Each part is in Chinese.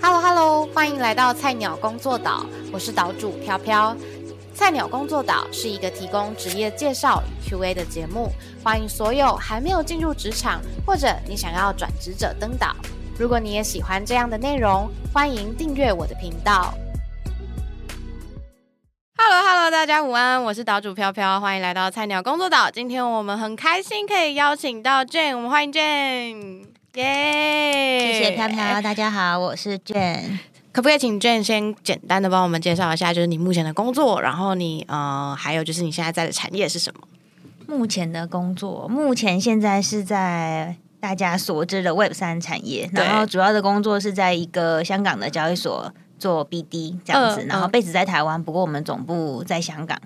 Hello Hello，欢迎来到菜鸟工作岛，我是岛主飘飘。菜鸟工作岛是一个提供职业介绍与 Q&A 的节目，欢迎所有还没有进入职场或者你想要转职者登岛。如果你也喜欢这样的内容，欢迎订阅我的频道。Hello Hello，大家午安，我是岛主飘飘，欢迎来到菜鸟工作岛。今天我们很开心可以邀请到 Jane，我们欢迎 Jane，耶！谢谢飘飘，大家好，我是 Jane。可不可以请 Jane 先简单的帮我们介绍一下，就是你目前的工作，然后你呃，还有就是你现在在的产业是什么？目前的工作，目前现在是在大家所知的 Web 三产业，然后主要的工作是在一个香港的交易所做 BD 这样子，然后被子在台湾，不过我们总部在香港。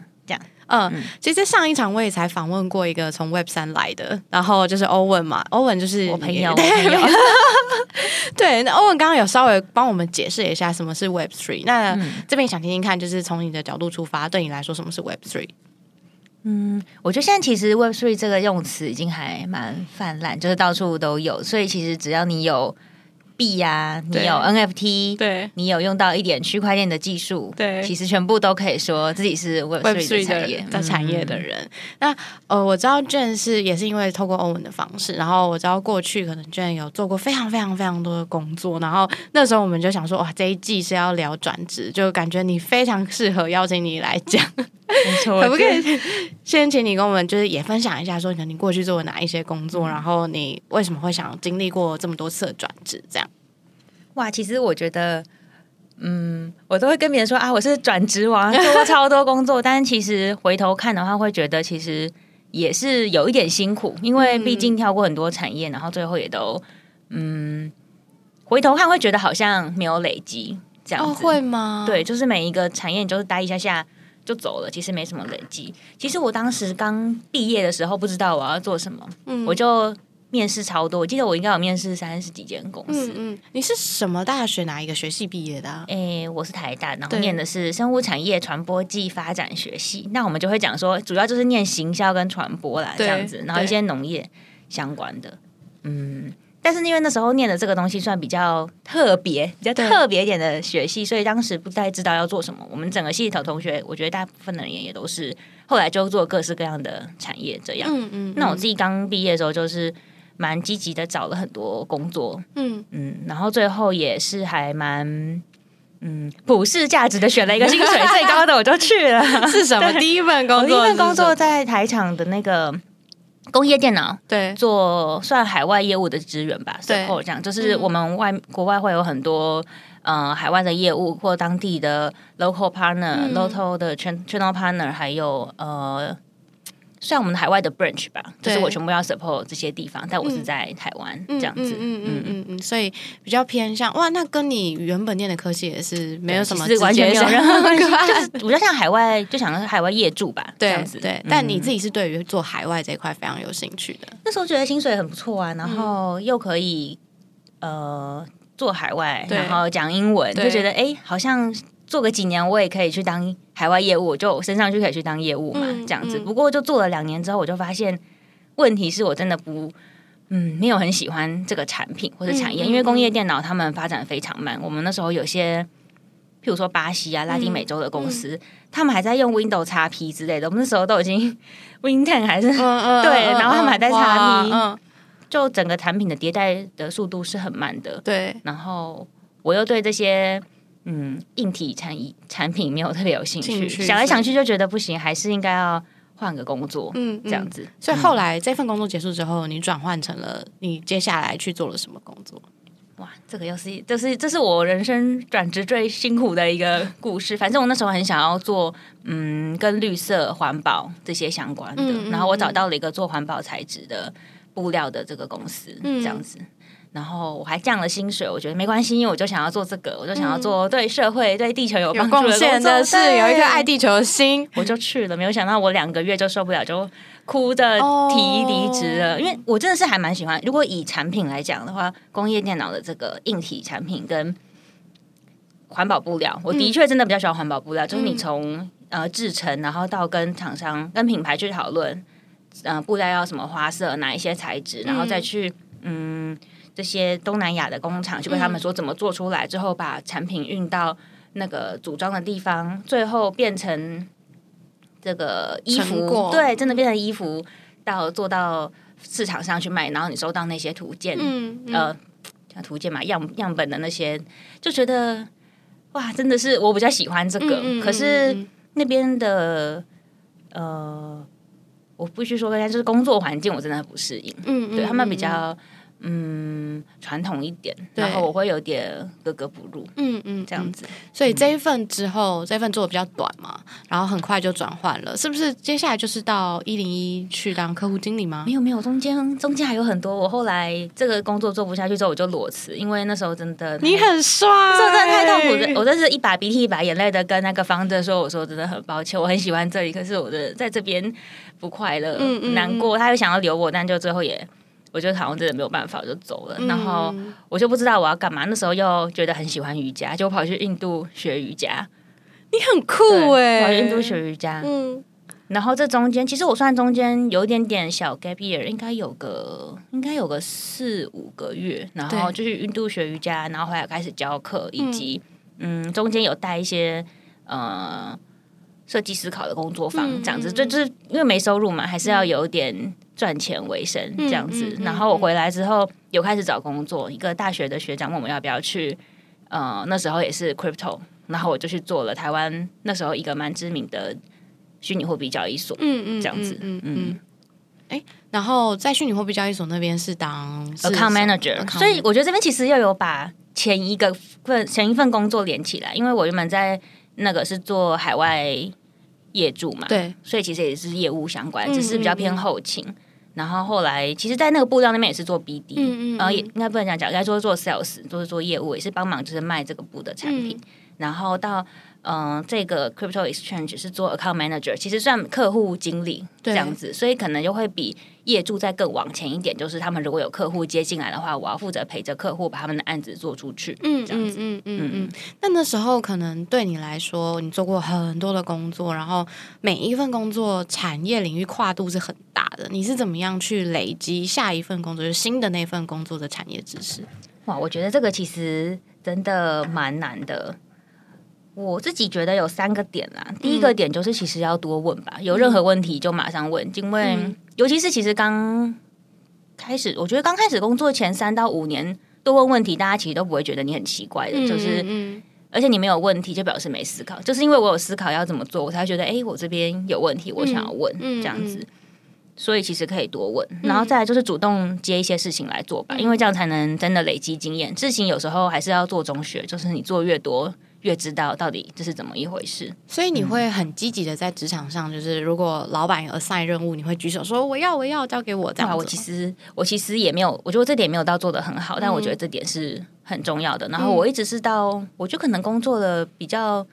嗯，其实上一场我也才访问过一个从 Web 三来的，然后就是欧文嘛，欧文就是我朋友。对，那欧文刚刚有稍微帮我们解释一下什么是 Web Three。那这边想听听看，就是从你的角度出发，对你来说什么是 Web Three？嗯，我觉得现在其实 Web Three 这个用词已经还蛮泛滥，就是到处都有，所以其实只要你有。币呀，你有 NFT，对，你有用到一点区块链的技术，对，其实全部都可以说自己是 Web Three 产业。的产业的人。那呃，我知道 Jane 是也是因为透过欧文的方式，然后我知道过去可能 Jane 有做过非常非常非常多的工作，然后那时候我们就想说，哇，这一季是要聊转职，就感觉你非常适合邀请你来讲，没错，可不可以先请你跟我们就是也分享一下，说你过去做了哪一些工作，然后你为什么会想经历过这么多次的转职，这样？哇，其实我觉得，嗯，我都会跟别人说啊，我是转职王，做过 超多工作。但是其实回头看的话，会觉得其实也是有一点辛苦，因为毕竟跳过很多产业，然后最后也都，嗯，回头看会觉得好像没有累积这样子，会吗？对，就是每一个产业你就是待一下下就走了，其实没什么累积。其实我当时刚毕业的时候，不知道我要做什么，嗯，我就。面试超多，我记得我应该有面试三十几间公司。嗯嗯，你是什么大学哪一个学系毕业的？诶，我是台大，然后念的是生物产业传播暨发展学系。那我们就会讲说，主要就是念行销跟传播啦，这样子，然后一些农业相关的。嗯，但是因为那时候念的这个东西算比较特别、比较特别一点的学系，所以当时不太知道要做什么。我们整个系头同学，我觉得大部分的人也都是后来就做各式各样的产业这样。嗯嗯，那我自己刚毕业的时候就是。蛮积极的，找了很多工作，嗯嗯，然后最后也是还蛮嗯普世价值的，选了一个薪水 最高的，我就去了。是什么？第一份工作，第一份工作在台场的那个工业电脑，对，做算海外业务的资源吧。对后这样，就是我们外国外会有很多呃海外的业务或当地的 local partner、local 的 channel partner，还有呃。算我们海外的 branch 吧，就是我全部要 support 这些地方，但我是在台湾这样子，嗯嗯嗯嗯，所以比较偏向哇，那跟你原本念的科系也是没有什么完全没有任何关系，就是比较像海外，就想海外业主吧，这样子。对，但你自己是对于做海外这一块非常有兴趣的。那时候觉得薪水很不错啊，然后又可以呃做海外，然后讲英文，就觉得哎，好像。做个几年，我也可以去当海外业务，就升上去可以去当业务嘛，这样子。不过就做了两年之后，我就发现问题是我真的不，嗯，没有很喜欢这个产品或者产业，因为工业电脑他们发展非常慢。我们那时候有些，譬如说巴西啊、拉丁美洲的公司，他们还在用 Windows XP 之类的，我们那时候都已经 Win Ten 还是 对，然后他们还在 XP，就整个产品的迭代的速度是很慢的。对，然后我又对这些。嗯，硬体产产品没有特别有兴趣，想来想去就觉得不行，还是应该要换个工作。嗯，这样子。所以后来这份工作结束之后，你转换成了你接下来去做了什么工作？哇，这个又是这是这是我人生转职最辛苦的一个故事。反正我那时候很想要做嗯，跟绿色环保这些相关的，然后我找到了一个做环保材质的布料的这个公司，这样子。然后我还降了薪水，我觉得没关系，因为我就想要做这个，我就想要做对社会、对地球有帮助的事，有一颗爱地球的心，我就去了。没有想到我两个月就受不了，就哭着提离职了。因为我真的是还蛮喜欢，如果以产品来讲的话，工业电脑的这个硬体产品跟环保布料，我的确真的比较喜欢环保布料。就是你从呃制成，然后到跟厂商、跟品牌去讨论，呃布料要什么花色，哪一些材质，然后再去嗯。这些东南亚的工厂，就跟他们说怎么做出来，之后把产品运到那个组装的地方，最后变成这个衣服，对，真的变成衣服，到做到市场上去卖，然后你收到那些图鉴，呃，像图鉴嘛，样样本的那些，就觉得哇，真的是我比较喜欢这个，可是那边的呃。我必须说，就是工作环境我真的不适应。嗯，对他们比较嗯传统一点，然后我会有点格格不入。嗯嗯，这样子。所以这一份之后，这份做的比较短嘛，然后很快就转换了，是不是？接下来就是到一零一去当客户经理吗？没有没有，中间中间还有很多。我后来这个工作做不下去之后，我就裸辞，因为那时候真的你很帅，这真的太痛苦了。我真是一把鼻涕一把眼泪的跟那个方正说：“我说真的很抱歉，我很喜欢这里，可是我的在这边。”不快乐，难过，他又想要留我，但就最后也，我觉得好像真的没有办法，我就走了。然后我就不知道我要干嘛。那时候又觉得很喜欢瑜伽，就跑去印度学瑜伽。你很酷哎，跑去印度学瑜伽。嗯，然后这中间其实我算中间有一点点小 gap year，应该有个应该有个四五个月。然后就去印度学瑜伽，然后后来开始教课，以及嗯，中间有带一些呃。设计思考的工作坊这样子，就就是因为没收入嘛，还是要有点赚钱为生这样子。然后我回来之后，有开始找工作。一个大学的学长问我要不要去，呃，那时候也是 crypto，然后我就去做了台湾那时候一个蛮知名的虚拟货币交易所。嗯嗯，这样子，嗯嗯。哎，然后在虚拟货币交易所那边是当 account manager，所以我觉得这边其实又有把前一个份前一份工作连起来，因为我原本在那个是做海外。业主嘛，对，所以其实也是业务相关，只是比较偏后勤。然后后来，其实，在那个布料那边也是做 BD，嗯嗯，然后也应该不能讲讲，应该说做 sales，就是做业务，也是帮忙就是卖这个布的产品。然后到嗯，这个 crypto exchange 是做 account manager，其实算客户经理这样子，所以可能就会比业主再更往前一点。就是他们如果有客户接进来的话，我要负责陪着客户把他们的案子做出去。嗯，这样子，嗯嗯嗯。那那时候可能对你来说，你做过很多的工作，然后每一份工作产业领域跨度是很大的。你是怎么样去累积下一份工作，就是新的那份工作的产业知识？哇，我觉得这个其实真的蛮难的。我自己觉得有三个点啦。第一个点就是其实要多问吧，有任何问题就马上问，因为尤其是其实刚开始，我觉得刚开始工作前三到五年多问问题，大家其实都不会觉得你很奇怪的，就是而且你没有问题就表示没思考，就是因为我有思考要怎么做，我才觉得哎，我这边有问题，我想要问这样子，所以其实可以多问，然后再来就是主动接一些事情来做吧，因为这样才能真的累积经验。事情有时候还是要做中学，就是你做越多。越知道到底这是怎么一回事，所以你会很积极的在职场上，就是如果老板有 assign 任务，你会举手说我要我要交给我这样。我其实我其实也没有，我觉得这点没有到做的很好，但我觉得这点是很重要的。然后我一直是到，我就可能工作了比较，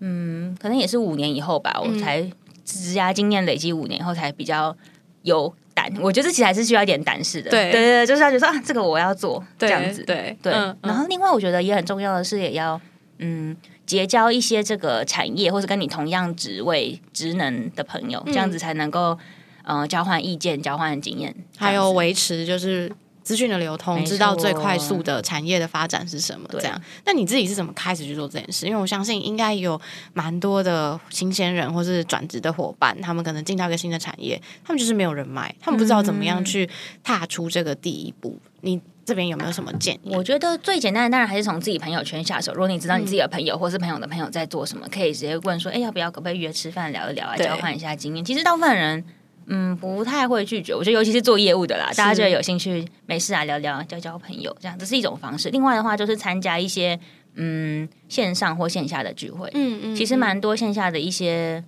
嗯，可能也是五年以后吧，我才职涯经验累积五年以后才比较有胆。我觉得这其实还是需要一点胆识的，对对对，就是要觉得啊，这个我要做这样子，对对。然后另外我觉得也很重要的是，也要。嗯，结交一些这个产业或者跟你同样职位职能的朋友，这样子才能够呃交换意见、交换经验，还有维持就是资讯的流通，知道最快速的产业的发展是什么。这样，那你自己是怎么开始去做这件事？因为我相信应该有蛮多的新鲜人或是转职的伙伴，他们可能进到一个新的产业，他们就是没有人脉，他们不知道怎么样去踏出这个第一步。你。这边有没有什么建议？我觉得最简单的当然还是从自己朋友圈下手。如果你知道你自己的朋友或是朋友的朋友在做什么，可以直接问说：“哎，要不要可不可以约吃饭聊一聊啊？交换一下经验。”其实大部分人嗯不太会拒绝。我觉得尤其是做业务的啦，大家觉得有兴趣，没事啊聊聊交交朋友，这样这是一种方式。另外的话就是参加一些嗯线上或线下的聚会。嗯嗯，其实蛮多线下的一些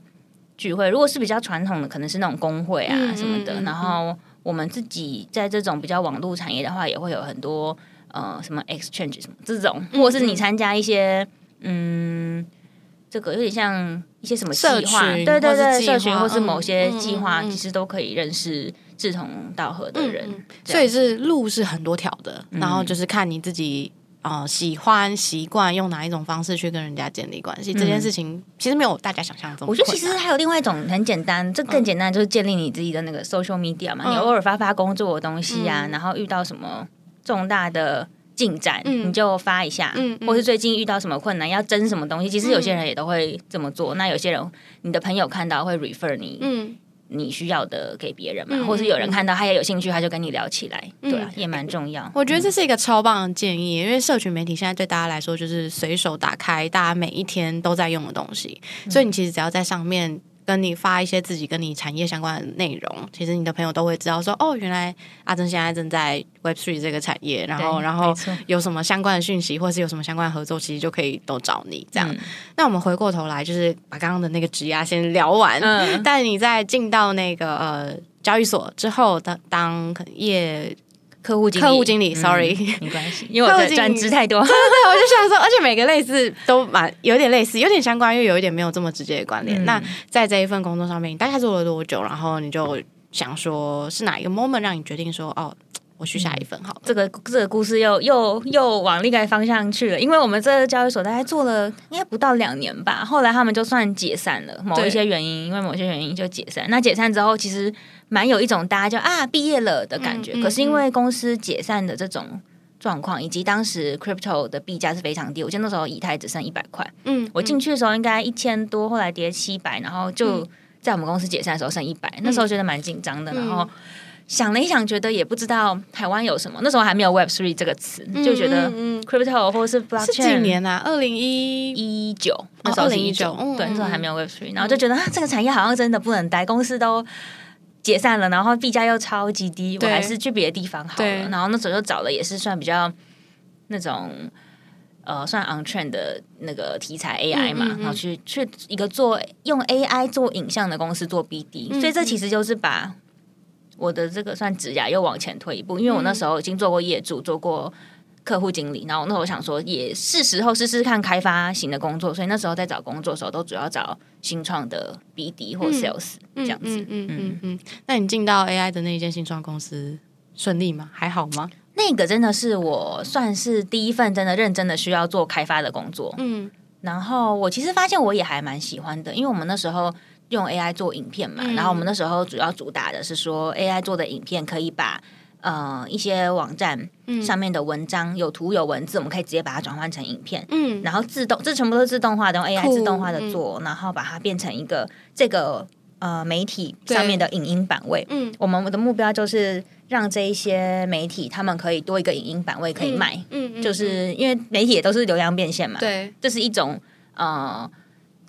聚会，如果是比较传统的，可能是那种工会啊什么的，然后。我们自己在这种比较网络产业的话，也会有很多呃什么 exchange 什么这种，或者是你参加一些嗯，这个有点像一些什么社群，对对对，社群或是某些计划，其实都可以认识志同道合的人。所以是路是很多条的，然后就是看你自己。啊，喜欢习惯用哪一种方式去跟人家建立关系？这件事情其实没有大家想象中。我觉得其实还有另外一种很简单，这更简单就是建立你自己的那个 social media 嘛。你偶尔发发工作的东西啊，然后遇到什么重大的进展，你就发一下，嗯，或是最近遇到什么困难要争什么东西，其实有些人也都会这么做。那有些人，你的朋友看到会 refer 你，嗯。你需要的给别人嘛，或是有人看到他也有兴趣，他就跟你聊起来，对啊，也蛮重要。我觉得这是一个超棒的建议，因为社群媒体现在对大家来说就是随手打开，大家每一天都在用的东西，所以你其实只要在上面。跟你发一些自己跟你产业相关的内容，其实你的朋友都会知道说，哦，原来阿珍现在正在 Web Three 这个产业，然后然后有什么相关的讯息，或是有什么相关的合作，其实就可以都找你这样。那我们回过头来，就是把刚刚的那个职压先聊完，但你在进到那个呃交易所之后，当当业。客户经理，客户经理，sorry，没关系，因为我的专职太多。对对对，我就想说，而且每个类似都蛮有点类似，有点相关，又有一点没有这么直接的关联。那在这一份工作上面，你大概做了多久？然后你就想说，是哪一个 moment 让你决定说，哦？我去下一份好，这个这个故事又又又往另外方向去了，因为我们这个交易所大概做了应该不到两年吧，后来他们就算解散了，某一些原因，因为某些原因就解散。那解散之后，其实蛮有一种大家就啊毕业了的感觉。可是因为公司解散的这种状况，以及当时 crypto 的币价是非常低，我记得那时候以太只剩一百块，嗯，我进去的时候应该一千多，后来跌七百，然后就在我们公司解散的时候剩一百，那时候觉得蛮紧张的，然后。想了一想，觉得也不知道台湾有什么。那时候还没有 Web Three 这个词，就觉得 Crypto 或者是 Blockchain 是几年啊？二零一一九，那时候是一九，对，那时候还没有 Web Three，然后就觉得啊，这个产业好像真的不能待，公司都解散了，然后币价又超级低，我还是去别的地方好了。然后那时候就找了也是算比较那种呃，算 on trend 的那个题材 AI 嘛，然后去去一个做用 AI 做影像的公司做 BD，所以这其实就是把。我的这个算指甲又往前推一步，因为我那时候已经做过业主，做过客户经理，然后那我想说也是时候试试看开发型的工作，所以那时候在找工作的时候都主要找新创的 BD 或 Sales 这样子。嗯嗯嗯嗯。那你进到 AI 的那一间新创公司顺利吗？还好吗？那个真的是我算是第一份真的认真的需要做开发的工作。嗯。然后我其实发现我也还蛮喜欢的，因为我们那时候。用 AI 做影片嘛，然后我们那时候主要主打的是说 AI 做的影片可以把呃一些网站上面的文章有图有文字，我们可以直接把它转换成影片，嗯，然后自动这全部都是自动化的，用 AI 自动化的做，然后把它变成一个这个呃媒体上面的影音版位，嗯，我们的目标就是让这一些媒体他们可以多一个影音版位可以卖，嗯，就是因为媒体也都是流量变现嘛，对，这是一种呃。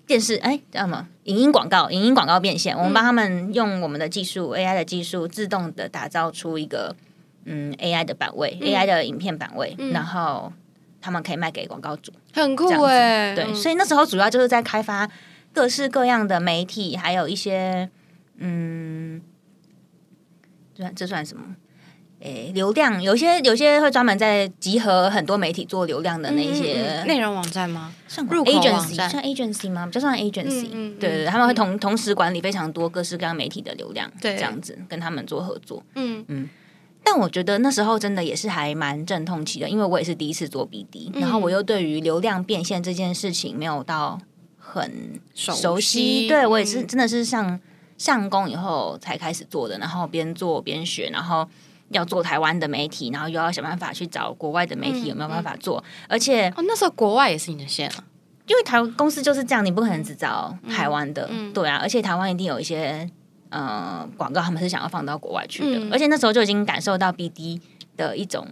电视哎，叫什么？影音广告，影音广告变现。我们帮他们用我们的技术，AI 的技术，自动的打造出一个嗯 AI 的版位，AI 的影片版位，然后他们可以卖给广告主，很酷哎。对，所以那时候主要就是在开发各式各样的媒体，还有一些嗯，这算这算什么？诶，流量有些有些会专门在集合很多媒体做流量的那些内容网站吗？算 agency 算 agency 吗？就算 agency，对对，他们会同同时管理非常多各式各样媒体的流量，这样子跟他们做合作。嗯。嗯，但我觉得那时候真的也是还蛮阵痛期的，因为我也是第一次做 BD，然后我又对于流量变现这件事情没有到很熟悉，对我也是真的是上上工以后才开始做的，然后边做边学，然后。要做台湾的媒体，然后又要想办法去找国外的媒体有没有办法做，而且哦，那时候国外也是你的线啊，因为台公司就是这样，你不可能只找台湾的，对啊，而且台湾一定有一些呃广告，他们是想要放到国外去的，而且那时候就已经感受到 BD 的一种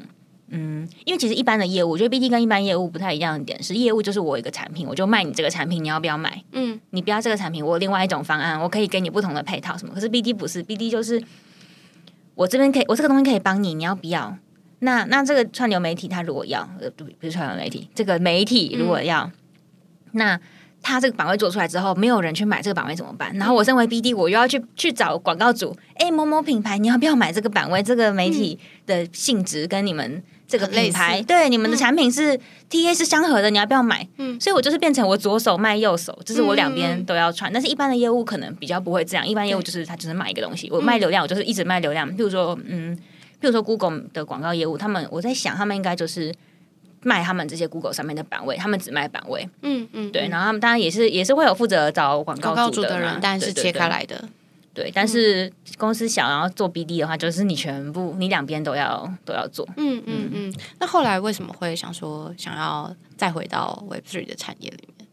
嗯，因为其实一般的业务，我觉得 BD 跟一般业务不太一样的点是，业务就是我一个产品，我就卖你这个产品，你要不要买？嗯，你不要这个产品，我有另外一种方案，我可以给你不同的配套什么，可是 BD 不是，BD 就是。我这边可以，我这个东西可以帮你，你要不要？那那这个串流媒体他如果要，呃，不不是串流媒体，这个媒体如果要，那他这个版位做出来之后，没有人去买这个版位怎么办？然后我身为 BD，我又要去去找广告主，哎，某某品牌，你要不要买这个版位？这个媒体的性质跟你们。这个品牌对你们的产品是 T A 是相合的，你要不要买？嗯，所以我就是变成我左手卖右手，就是我两边都要串。但是一般的业务可能比较不会这样，一般业务就是他只是卖一个东西，我卖流量，我就是一直卖流量。譬如说，嗯，譬如说 Google 的广告业务，他们我在想，他们应该就是卖他们这些 Google 上面的版位，他们只卖版位。嗯嗯，对。然后他们当然也是也是会有负责找广告主的人，但是切开来的。对，但是公司想要做 BD 的话，就是你全部你两边都要都要做。嗯嗯嗯。那后来为什么会想说想要再回到 Web Three 的产业里面？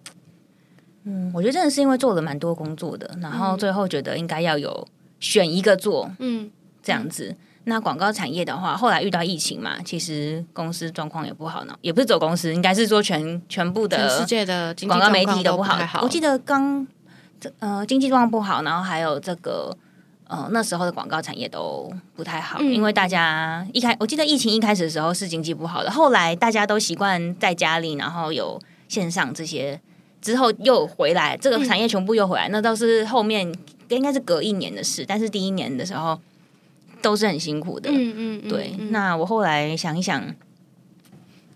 嗯，我觉得真的是因为做了蛮多工作的，然后最后觉得应该要有选一个做，嗯，这样子。那广告产业的话，后来遇到疫情嘛，其实公司状况也不好呢，也不是走公司，应该是说全全部的世界的广告媒体都不好。我记得刚呃经济状况不好，然后还有这个呃那时候的广告产业都不太好，因为大家一开我记得疫情一开始的时候是经济不好的，后来大家都习惯在家里，然后有线上这些之后又回来，这个产业全部又回来，那倒是后面应该是隔一年的事，但是第一年的时候。都是很辛苦的，嗯嗯，对。那我后来想一想，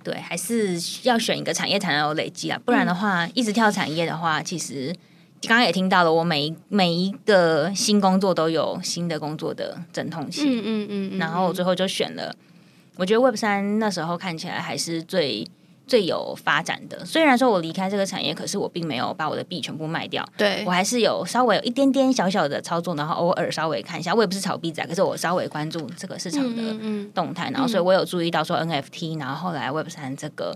对，还是要选一个产业才能有累积啊，不然的话，一直跳产业的话，其实刚刚也听到了，我每每一个新工作都有新的工作的阵痛期，嗯嗯嗯，然后最后就选了，我觉得 Web 三那时候看起来还是最。最有发展的，虽然说我离开这个产业，可是我并没有把我的币全部卖掉。对我还是有稍微有一点点小小的操作，然后偶尔稍微看一下。我也不是炒币仔，可是我稍微关注这个市场的动态，然后所以我有注意到说 NFT，然后后来 Web 三这个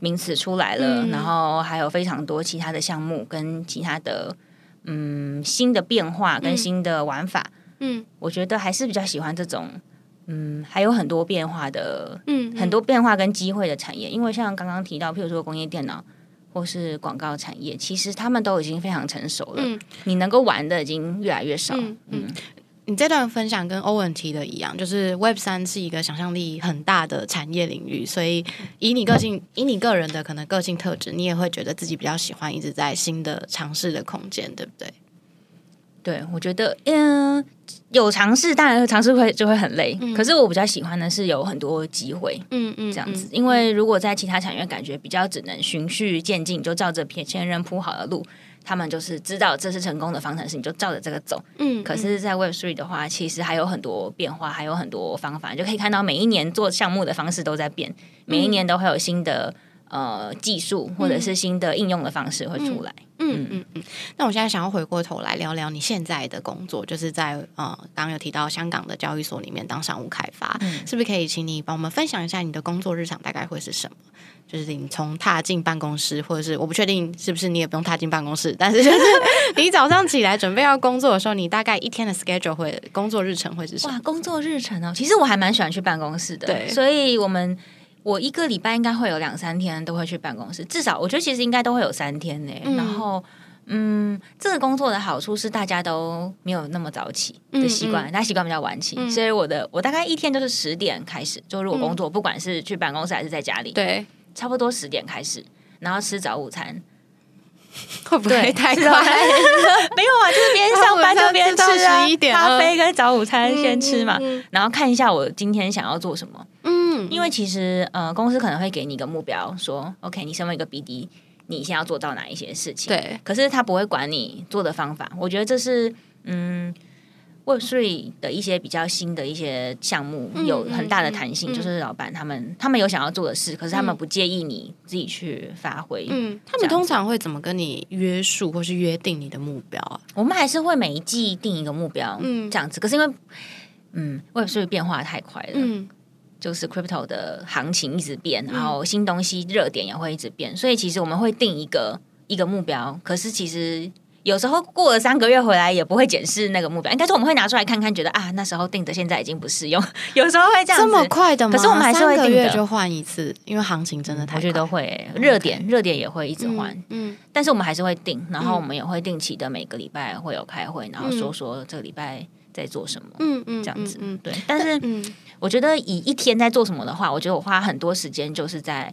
名词出来了，然后还有非常多其他的项目跟其他的嗯新的变化跟新的玩法。嗯，我觉得还是比较喜欢这种。嗯，还有很多变化的，嗯，很多变化跟机会的产业，因为像刚刚提到，譬如说工业电脑或是广告产业，其实他们都已经非常成熟了。嗯，你能够玩的已经越来越少。嗯，你这段分享跟欧文提的一样，就是 Web 三是一个想象力很大的产业领域，所以以你个性，以你个人的可能个性特质，你也会觉得自己比较喜欢一直在新的尝试的空间，对不对？对，我觉得嗯，有尝试，当然尝试会就会很累。可是我比较喜欢的是有很多机会，嗯嗯，这样子。因为如果在其他产业，感觉比较只能循序渐进，就照着前人铺好的路，他们就是知道这是成功的方程式，你就照着这个走。嗯。可是，在 Web Three 的话，其实还有很多变化，还有很多方法，就可以看到每一年做项目的方式都在变，每一年都会有新的。呃，技术或者是新的应用的方式会出来。嗯嗯嗯。那我现在想要回过头来聊聊你现在的工作，就是在呃，刚刚有提到香港的交易所里面当商务开发，是不是可以请你帮我们分享一下你的工作日常大概会是什么？就是你从踏进办公室，或者是我不确定是不是你也不用踏进办公室，但是就是 你早上起来准备要工作的时候，你大概一天的 schedule 会工作日程会是什么？哇，工作日程哦，其实我还蛮喜欢去办公室的，对，所以我们。我一个礼拜应该会有两三天都会去办公室，至少我觉得其实应该都会有三天呢。然后，嗯，这个工作的好处是大家都没有那么早起的习惯，大家习惯比较晚起，所以我的我大概一天都是十点开始，就如果工作不管是去办公室还是在家里，对，差不多十点开始，然后吃早午餐，会不会太 快？没有啊，就是边上班就边吃啊，咖啡跟早午餐先吃嘛，然后看一下我今天想要做什么。因为其实呃，公司可能会给你一个目标，说 OK，你身为一个 BD，你现在要做到哪一些事情？对。可是他不会管你做的方法。我觉得这是嗯，Web Three 的一些比较新的一些项目，有很大的弹性。就是老板他们他们有想要做的事，可是他们不介意你自己去发挥。嗯，他们通常会怎么跟你约束或是约定你的目标啊？我们还是会每一季定一个目标，嗯，这样子。可是因为嗯，Web Three 变化太快了，嗯。就是 crypto 的行情一直变，然后新东西热点也会一直变，所以其实我们会定一个一个目标。可是其实有时候过了三个月回来也不会检视那个目标，应该是我们会拿出来看看，觉得啊那时候定的现在已经不适用。有时候会这样这么快的吗？可是我们还是会定的，就换一次，因为行情真的太，我觉得会热点热点也会一直换。嗯，但是我们还是会定，然后我们也会定期的每个礼拜会有开会，然后说说这个礼拜在做什么。嗯嗯，这样子。嗯，对，但是嗯。我觉得以一天在做什么的话，我觉得我花很多时间就是在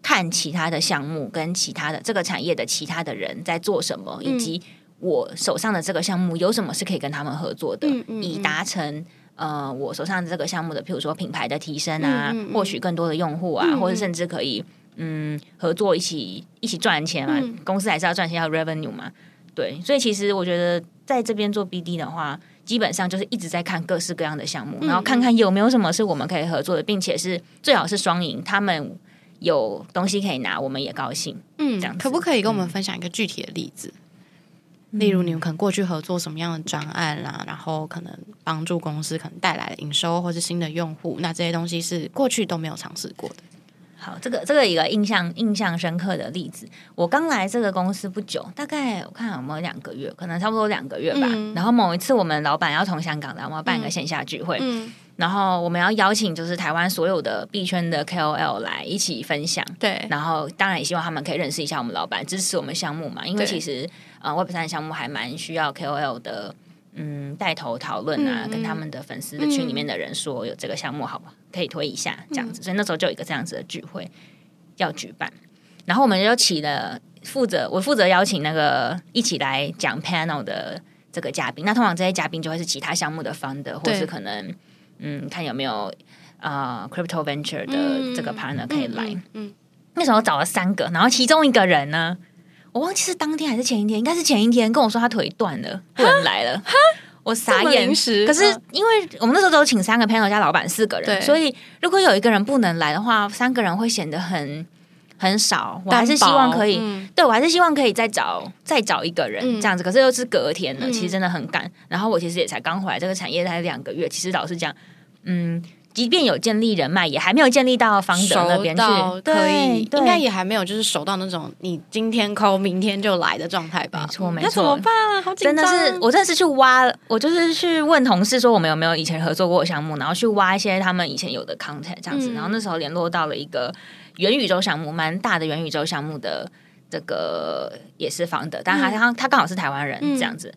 看其他的项目跟其他的这个产业的其他的人在做什么，以及我手上的这个项目有什么是可以跟他们合作的，以达成呃我手上的这个项目的，譬如说品牌的提升啊，获取更多的用户啊，或者甚至可以嗯合作一起一起赚钱嘛，公司还是要赚钱要 revenue 嘛，对，所以其实我觉得在这边做 BD 的话。基本上就是一直在看各式各样的项目，然后看看有没有什么是我们可以合作的，并且是最好是双赢，他们有东西可以拿，我们也高兴。嗯，这样可不可以跟我们分享一个具体的例子？例如你们可能过去合作什么样的专案啦，然后可能帮助公司可能带来了营收或是新的用户，那这些东西是过去都没有尝试过的。好，这个这个一个印象印象深刻的例子，我刚来这个公司不久，大概我看有没有两个月，可能差不多两个月吧。然后某一次我们老板要从香港来，我们要办一个线下聚会，然后我们要邀请就是台湾所有的币圈的 KOL 来一起分享。对，然后当然也希望他们可以认识一下我们老板，支持我们项目嘛，因为其实呃 Web 三项目还蛮需要 KOL 的。嗯，带头讨论啊，跟他们的粉丝的群里面的人说有这个项目，好吧，可以推一下这样子。所以那时候就有一个这样子的聚会要举办，然后我们就起了负责，我负责邀请那个一起来讲 panel 的这个嘉宾。那通常这些嘉宾就会是其他项目的 founder，或是可能嗯，看有没有啊 crypto venture 的这个 partner 可以来。嗯，那时候找了三个，然后其中一个人呢。我忘记是当天还是前一天，应该是前一天跟我说他腿断了，不能来了。我傻眼。可是因为我们那时候都请三个朋友加老板四个人，所以如果有一个人不能来的话，三个人会显得很很少。我还是希望可以，对我还是希望可以再找再找一个人这样子。可是又是隔天了，其实真的很赶。然后我其实也才刚回来这个产业才两个月，其实老实讲，嗯。即便有建立人脉，也还没有建立到方德那边去，可以，应该也还没有就是熟到那种你今天抠明天就来的状态吧？没错，没错。那怎么办啊？好紧张！真的是，我真的是去挖，我就是去问同事说我们有没有以前合作过的项目，然后去挖一些他们以前有的 content 这样子。然后那时候联络到了一个元宇宙项目，蛮大的元宇宙项目的这个也是方德，但他他他刚好是台湾人这样子。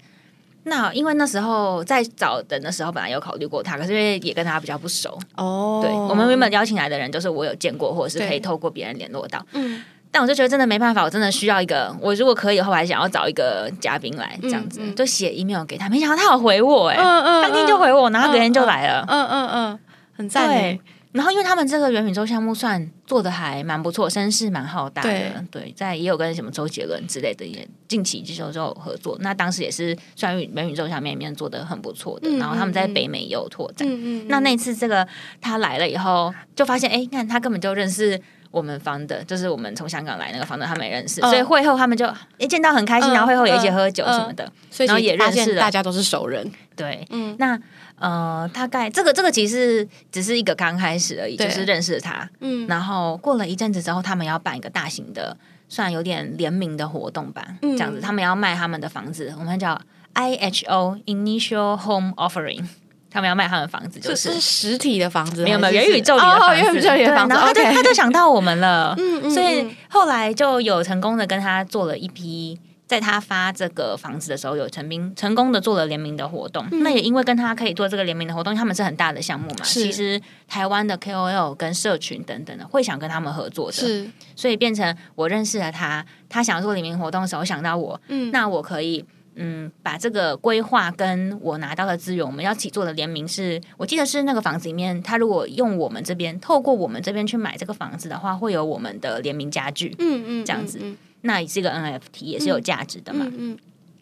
那因为那时候在找人的时候，本来有考虑过他，可是因为也跟他比较不熟哦。对，我们原本邀请来的人，就是我有见过，或者是可以透过别人联络到。嗯，但我就觉得真的没办法，我真的需要一个。我如果可以的话，还想要找一个嘉宾来这样子，就写 email 给他。没想到他有回我，哎，当天就回我，然后隔天就来了。嗯嗯嗯，很赞。然后，因为他们这个元宇宙项目算做的还蛮不错，声势蛮浩大的。对，在也有跟什么周杰伦之类的也近期就就合作。那当时也是算元宇宙上面里面做的很不错的。然后他们在北美也有拓展。那那次这个他来了以后，就发现哎，看他根本就认识我们方的，就是我们从香港来那个方的，他没认识。所以会后他们就一见到很开心，然后会后也一起喝酒什么的，然后也认识，大家都是熟人。对，嗯，那。呃，大概这个这个其实只是一个刚开始而已，就是认识他。嗯，然后过了一阵子之后，他们要办一个大型的，算有点联名的活动吧，这样子。他们要卖他们的房子，我们叫 I H O Initial Home Offering，他们要卖他们房子，就是实体的房子，没有没有元宇宙里的房子，元宇宙里的房子。然后他就他就想到我们了，嗯嗯，所以后来就有成功的跟他做了一批。在他发这个房子的时候，有成名成功的做了联名的活动。那也因为跟他可以做这个联名的活动，他们是很大的项目嘛。其实台湾的 KOL 跟社群等等的会想跟他们合作的，是所以变成我认识了他，他想做联名活动的时候想到我，嗯，那我可以嗯把这个规划跟我拿到的资源，我们要一起做的联名是，我记得是那个房子里面，他如果用我们这边透过我们这边去买这个房子的话，会有我们的联名家具，嗯嗯，这样子。那也是个 NFT，也是有价值的嘛。嗯，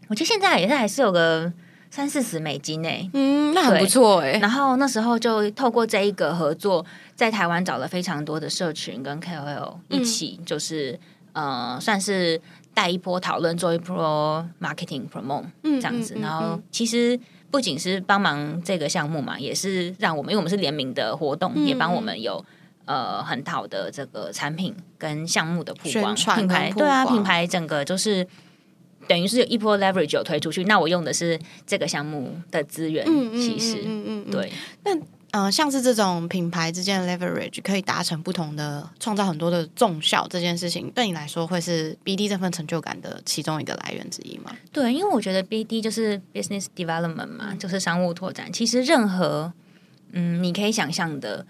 我觉得现在也是还是有个三四十美金诶。嗯，那很不错诶。然后那时候就透过这一个合作，在台湾找了非常多的社群跟 KOL 一起，就是呃，算是带一波讨论，做一波 marketing promote 这样子。然后其实不仅是帮忙这个项目嘛，也是让我们，因为我们是联名的活动，也帮我们有。呃，很好的这个产品跟项目的曝光，品牌对啊，品牌整个就是等于是有一波 leverage 有推出去。那我用的是这个项目的资源，其实，嗯嗯，对。那呃，像是这种品牌之间的 leverage 可以达成不同的，创造很多的重效，这件事情对你来说会是 BD 这份成就感的其中一个来源之一吗？对，因为我觉得 BD 就是 business development 嘛，就是商务拓展。其实任何嗯，你可以想象的。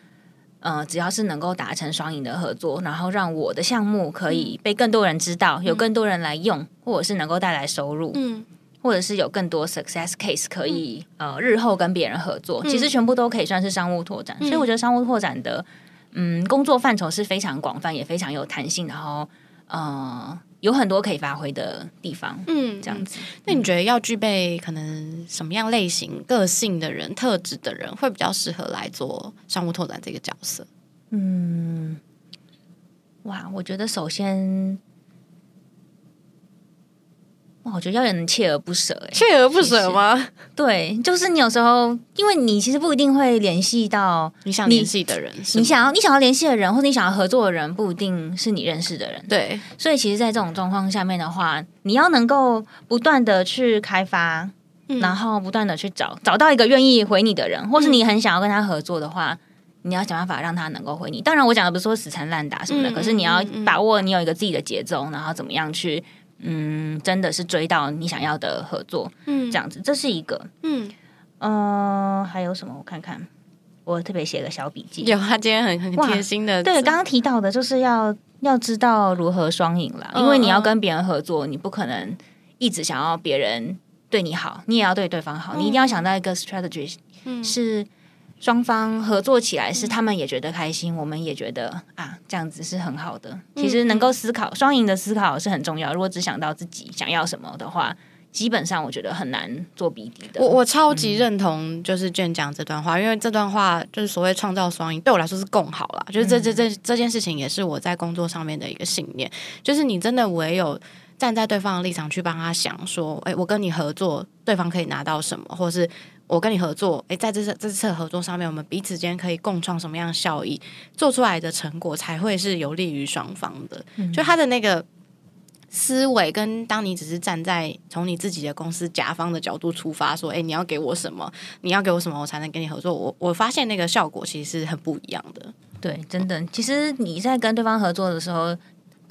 呃，只要是能够达成双赢的合作，然后让我的项目可以被更多人知道，有更多人来用，或者是能够带来收入，嗯，或者是有更多 success case 可以呃日后跟别人合作，其实全部都可以算是商务拓展。所以我觉得商务拓展的嗯工作范畴是非常广泛，也非常有弹性，然后呃。有很多可以发挥的地方，嗯，这样子。那你觉得要具备可能什么样类型、个性的人、特质的人，会比较适合来做商务拓展这个角色？嗯，哇，我觉得首先，哇，我觉得要有人锲而不舍，哎，锲而不舍吗？对，就是你有时候，因为你其实不一定会联系到你想联系的人，你想要你想要联系的人，或者你想要合作的人，不一定是你认识的人。对，所以其实，在这种状况下面的话，你要能够不断的去开发，然后不断的去找找到一个愿意回你的人，或是你很想要跟他合作的话，你要想办法让他能够回你。当然，我讲的不是说死缠烂打什么的，可是你要把握你有一个自己的节奏，然后怎么样去。嗯，真的是追到你想要的合作，嗯，这样子，这是一个，嗯，呃，还有什么？我看看，我特别写个小笔记。有，他今天很很贴心的，对，刚刚提到的，就是要要知道如何双赢啦，因为你要跟别人合作，你不可能一直想要别人对你好，你也要对对方好，你一定要想到一个 strategy，是。双方合作起来是他们也觉得开心，我们也觉得啊，这样子是很好的。其实能够思考双赢的思考是很重要。如果只想到自己想要什么的话，基本上我觉得很难做笔底的。我我超级认同就是卷讲这段话，因为这段话就是所谓创造双赢，对我来说是更好啦。就是这这这这件事情也是我在工作上面的一个信念，就是你真的唯有站在对方的立场去帮他想，说，哎，我跟你合作，对方可以拿到什么，或是。我跟你合作，诶，在这次这次合作上面，我们彼此间可以共创什么样的效益，做出来的成果才会是有利于双方的。就他的那个思维，跟当你只是站在从你自己的公司甲方的角度出发，说，诶，你要给我什么？你要给我什么，我才能跟你合作？我我发现那个效果其实是很不一样的。对，真的，其实你在跟对方合作的时候。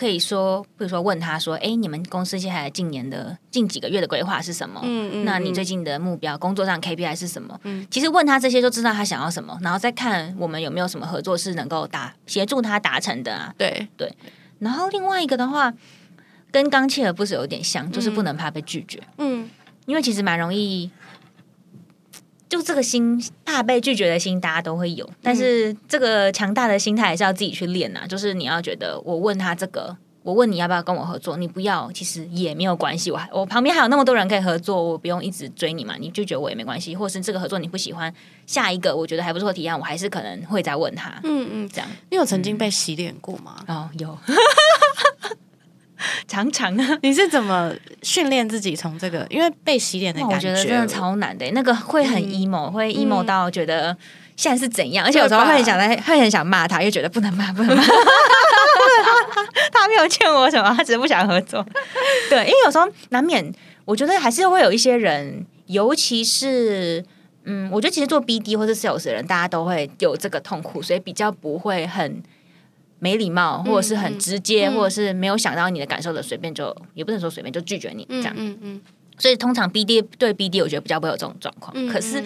可以说，比如说问他说：“哎，你们公司接下来近年的近几个月的规划是什么？嗯嗯，那你最近的目标、工作上 KPI 是什么？嗯，其实问他这些就知道他想要什么，然后再看我们有没有什么合作是能够达协助他达成的啊。对对，然后另外一个的话，跟刚切尔不是有点像，就是不能怕被拒绝。嗯，因为其实蛮容易。就这个心怕被拒绝的心，大家都会有。但是这个强大的心态还是要自己去练呐。就是你要觉得，我问他这个，我问你要不要跟我合作，你不要，其实也没有关系。我我旁边还有那么多人可以合作，我不用一直追你嘛。你拒绝我也没关系，或是这个合作你不喜欢，下一个我觉得还不错提案，我还是可能会再问他。嗯嗯，这样。你有曾经被洗脸过吗？哦，有。常常啊，你是怎么训练自己从这个？因为被洗脸的感觉我觉得真的超难的，那个会很 emo，会 emo 到觉得现在是怎样，而且有时候会很想在，会很想骂他，又觉得不能骂，不能骂。他没有欠我什么，他只是不想合作。对，因为有时候难免，我觉得还是会有一些人，尤其是嗯，我觉得其实做 BD 或者 sales 的人，大家都会有这个痛苦，所以比较不会很。没礼貌，或者是很直接，或者是没有想到你的感受的，随便就也不能说随便就拒绝你这样。嗯嗯。所以通常 BD 对 BD，我觉得比较不会有这种状况。可是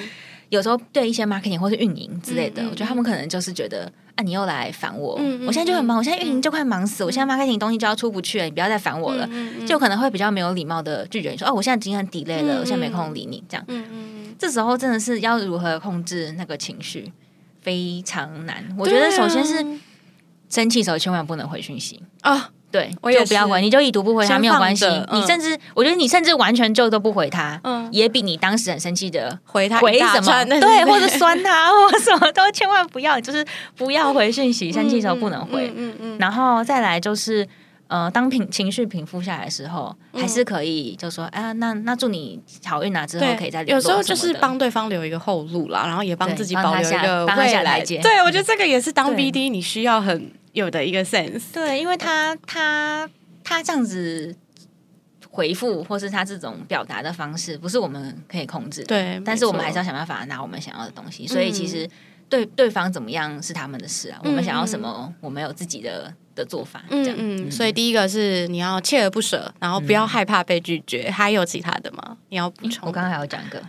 有时候对一些 marketing 或是运营之类的，我觉得他们可能就是觉得啊，你又来烦我，我现在就很忙，我现在运营就快忙死，我现在 marketing 东西就要出不去了，你不要再烦我了。就可能会比较没有礼貌的拒绝你说哦，我现在已经很 delay 了，我现在没空理你这样。嗯嗯。这时候真的是要如何控制那个情绪，非常难。我觉得首先是。生气时候千万不能回讯息啊！对，就不要回，你就已读不回他没有关系。你甚至，我觉得你甚至完全就都不回他，嗯，也比你当时很生气的回他回什么对，或者酸他或什么都千万不要，就是不要回讯息。生气时候不能回，嗯嗯，然后再来就是。呃，当平情绪平复下来的时候，还是可以就说，哎，那那祝你好运啊！之后可以再有时候就是帮对方留一个后路啦，然后也帮自己保留一个未来。对，我觉得这个也是当 BD 你需要很有的一个 sense。对，因为他他他这样子回复，或是他这种表达的方式，不是我们可以控制。对，但是我们还是要想办法拿我们想要的东西。所以其实对对方怎么样是他们的事啊，我们想要什么，我们有自己的。的做法，嗯嗯，所以第一个是你要锲而不舍，然后不要害怕被拒绝，还有其他的吗？你要补充？我刚刚还要讲一个。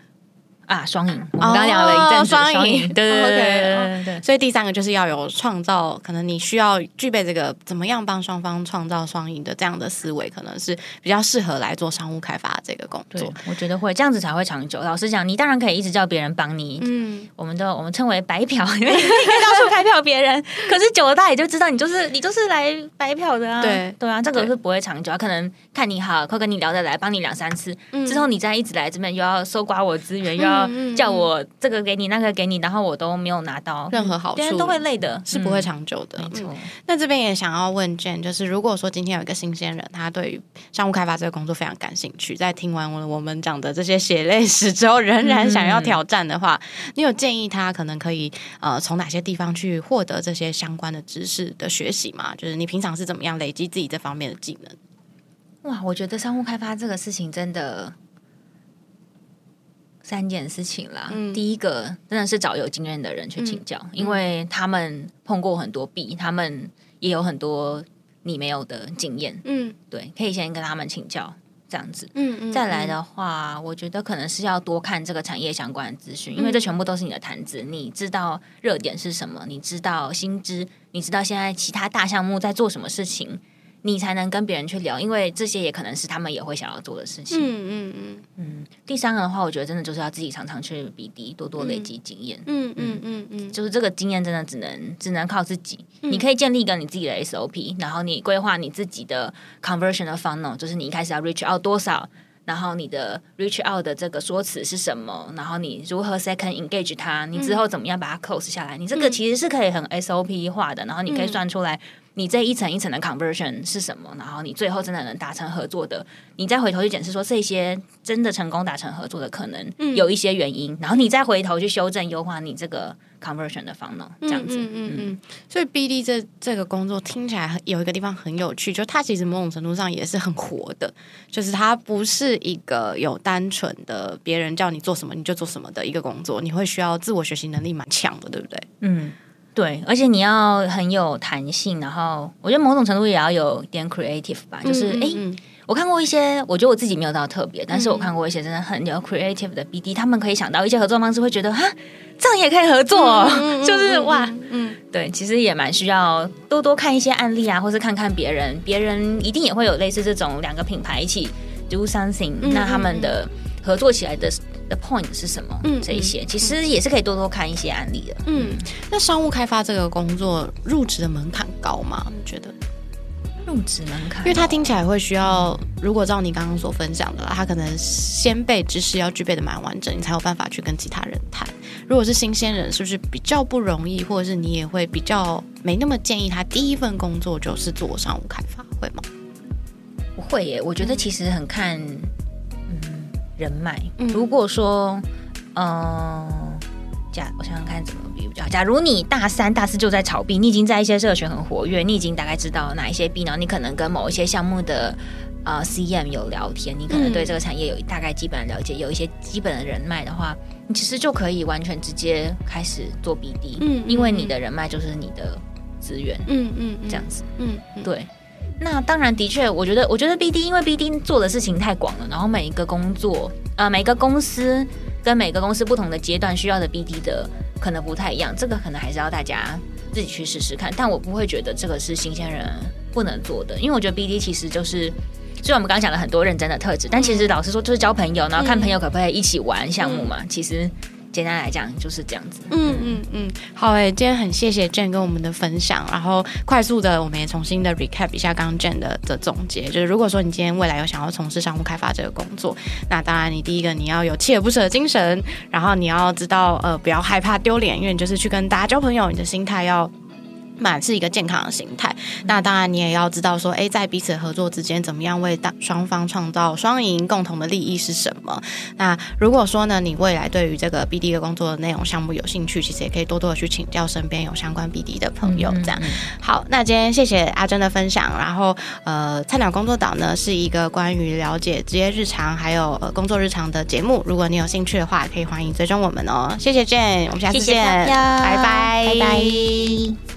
啊，双赢！我们刚聊了一阵子双赢，对对对对对。所以第三个就是要有创造，可能你需要具备这个怎么样帮双方创造双赢的这样的思维，可能是比较适合来做商务开发这个工作。我觉得会这样子才会长久。老实讲，你当然可以一直叫别人帮你，嗯，我们都我们称为白嫖，你 可以到处开票别人。可是久了，大家也就知道你就是你就是来白嫖的啊。对对啊，这个是不会长久。可能看你好，会跟你聊得来，帮你两三次之后，你再一直来这边又要搜刮我资源，又要。要叫我这个给你那个给你，然后我都没有拿到任何好处，都会累的，是不会长久的。没错。那这边也想要问 Jane，就是如果说今天有一个新鲜人，他对于商务开发这个工作非常感兴趣，在听完我们讲的这些血泪史之后，仍然想要挑战的话，你有建议他可能可以呃从哪些地方去获得这些相关的知识的学习吗？就是你平常是怎么样累积自己这方面的技能？哇，我觉得商务开发这个事情真的三件事情啦。第一个真的是找有经验的人去请教，因为他们碰过很多壁，他们也有很多你没有的经验。嗯，对，可以先跟他们请教这样子。嗯嗯。再来的话，我觉得可能是要多看这个产业相关的资讯，因为这全部都是你的谈资。你知道热点是什么？你知道薪资？你知道现在其他大项目在做什么事情？你才能跟别人去聊，因为这些也可能是他们也会想要做的事情。嗯嗯嗯嗯。第三个的话，我觉得真的就是要自己常常去比低，多多累积经验。嗯嗯嗯嗯。就是这个经验真的只能只能靠自己。你可以建立一个你自己的 SOP，然后你规划你自己的 conversion 的 funnel，就是你一开始要 reach out 多少，然后你的 reach out 的这个说辞是什么，然后你如何 second engage 它，你之后怎么样把它 close 下来，你这个其实是可以很 SOP 化的，然后你可以算出来。你这一层一层的 conversion 是什么？然后你最后真的能达成合作的，你再回头去检视说这些真的成功达成合作的可能有一些原因，然后你再回头去修正优化你这个 conversion 的方呢？这样子，嗯嗯嗯。所以 BD 这这个工作听起来有一个地方很有趣，就它其实某种程度上也是很活的，就是它不是一个有单纯的别人叫你做什么你就做什么的一个工作，你会需要自我学习能力蛮强的，对不对？嗯。对，而且你要很有弹性，然后我觉得某种程度也要有点 creative 吧。就是哎，我看过一些，我觉得我自己没有到特别，但是我看过一些真的很有 creative 的 BD，他们可以想到一些合作方式，会觉得哈，这样也可以合作，就是哇，嗯，对，其实也蛮需要多多看一些案例啊，或是看看别人，别人一定也会有类似这种两个品牌一起 do something，那他们的合作起来的。的 point 是什么？嗯，这一些其实也是可以多多看一些案例的。嗯，那商务开发这个工作入职的门槛高吗？你觉得入职门槛？因为他听起来会需要，如果照你刚刚所分享的，他可能先辈知识要具备的蛮完整，你才有办法去跟其他人谈。如果是新鲜人，是不是比较不容易？或者是你也会比较没那么建议他第一份工作就是做商务开发，会吗？不会耶，我觉得其实很看。人脉，如果说，嗯，假我想想看怎么比较。假如你大三、大四就在炒币，你已经在一些社群很活跃，你已经大概知道哪一些币呢？你可能跟某一些项目的呃 CM 有聊天，你可能对这个产业有大概基本的了解，有一些基本的人脉的话，你其实就可以完全直接开始做 BD，嗯，因为你的人脉就是你的资源，嗯嗯，这样子，嗯，对。那当然，的确，我觉得，我觉得 BD，因为 BD 做的事情太广了，然后每一个工作，呃，每个公司跟每个公司不同的阶段需要的 BD 的可能不太一样，这个可能还是要大家自己去试试看。但我不会觉得这个是新鲜人不能做的，因为我觉得 BD 其实就是，虽然我们刚刚讲了很多认真的特质，但其实老实说，就是交朋友，然后看朋友可不可以一起玩项目嘛，其实。简单来讲就是这样子。嗯嗯嗯，好诶，今天很谢谢 Jane 跟我们的分享，然后快速的我们也重新的 recap 一下刚刚 Jane 的的总结，就是如果说你今天未来有想要从事商务开发这个工作，那当然你第一个你要有锲而不舍的精神，然后你要知道呃不要害怕丢脸，因为你就是去跟大家交朋友，你的心态要。满是一个健康的心态，那当然你也要知道说，哎，在彼此合作之间，怎么样为大双方创造双赢，共同的利益是什么？那如果说呢，你未来对于这个 BD 的工作的内容项目有兴趣，其实也可以多多的去请教身边有相关 BD 的朋友。这样好，那今天谢谢阿珍的分享。然后呃，菜鸟工作岛呢是一个关于了解职业日常还有呃工作日常的节目。如果你有兴趣的话，可以欢迎追踪我们哦。谢谢 Jane，我们下次见，拜拜，拜拜。